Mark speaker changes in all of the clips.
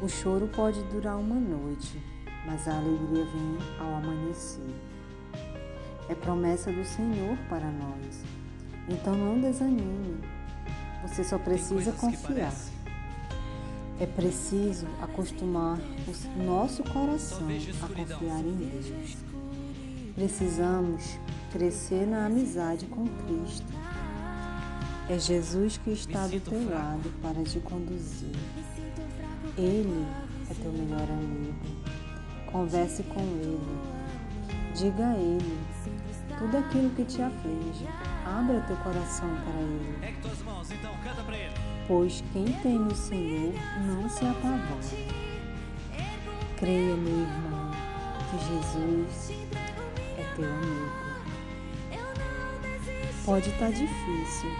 Speaker 1: O choro pode durar uma noite, mas a alegria vem ao amanhecer. É promessa do Senhor para nós. Então não desanime. Você só precisa confiar. É preciso acostumar o nosso coração a confiar em Deus. Precisamos crescer na amizade com Cristo. É Jesus que está do teu lado para te conduzir. Ele é teu melhor amigo. Converse com ele. Diga a ele tudo aquilo que te aflige. Abra teu coração para ele. Pois quem teme o Senhor não se apavora. Creia, meu irmão, que Jesus é teu amigo. Pode estar difícil.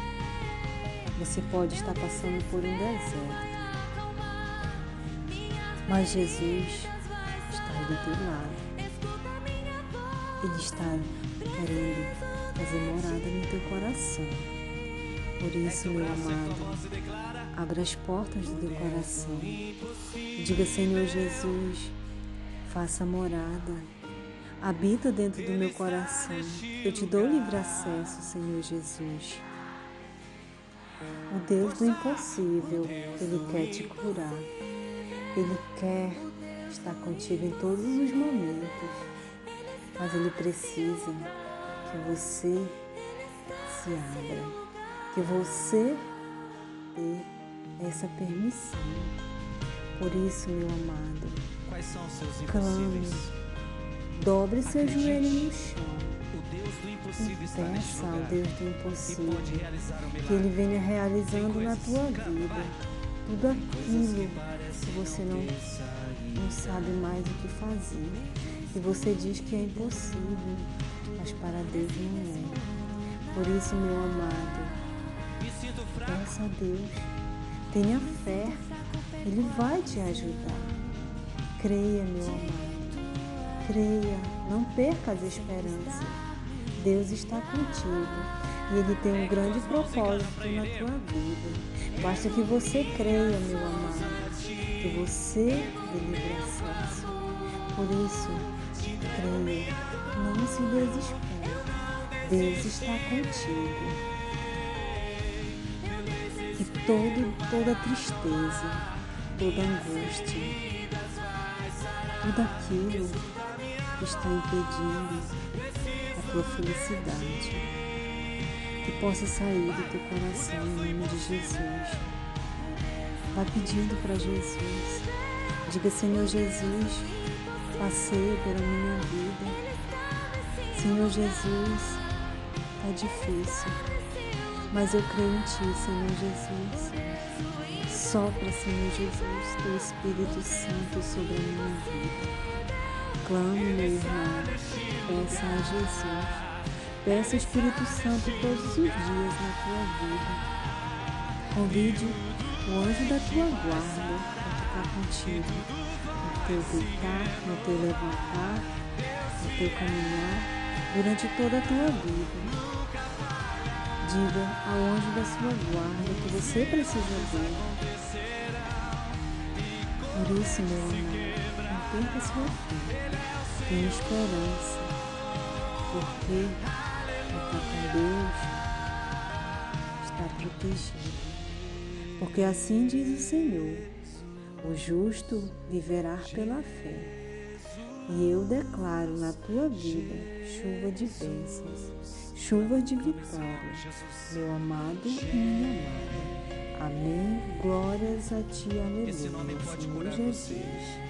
Speaker 1: Você pode estar passando por um deserto. Mas Jesus está do teu lado. Ele está querendo fazer morada no teu coração. Por isso, meu amado, abra as portas do teu coração. Diga, Senhor Jesus, faça morada. Habita dentro do meu coração. Eu te dou livre acesso, Senhor Jesus. O Deus do impossível, Ele quer te curar. Ele quer estar contigo em todos os momentos, mas Ele precisa que você se abra, que você dê essa permissão. Por isso, meu amado, clame, dobre seu joelho no chão. Peça ao Deus do impossível que Ele venha realizando na tua vida tudo aquilo que você não, não sabe mais o que fazer. E você diz que é impossível, mas para Deus não é. Por isso, meu amado, peça a Deus, tenha fé, Ele vai te ajudar. Creia, meu amado, creia, não perca as esperanças. Deus está contigo e Ele tem um grande propósito na tua vida. Basta que você creia, meu amado, que você dê livre acesso. Por isso, creia, não se desespere. Deus está contigo. E todo, toda tristeza, toda angústia, tudo aquilo que está impedindo a tua felicidade que possa sair do teu coração em nome de Jesus. Vá pedindo para Jesus. Diga, Senhor Jesus, passeia pela minha vida. Senhor Jesus, está difícil, mas eu creio em Ti, Senhor Jesus. Sopra, Senhor Jesus, Teu Espírito Santo sobre a minha vida. Clame, meu irmão, peça a Jesus Peça o Espírito Santo todos os dias na tua vida. Convide o anjo da tua guarda a ficar contigo no teu deitar, no teu levantar, no teu caminhar, durante toda a tua vida. Diga ao anjo da sua guarda que você precisa dele. Por isso, meu amor, não perca sua fé. Tenha esperança, porque está com Deus, está protegido. Porque assim diz o Senhor: o justo viverá pela fé. E eu declaro na tua vida chuva de bênçãos, chuva de vitória, meu amado e minha amada. Amém. Glórias a ti, aleluia, Senhor Jesus.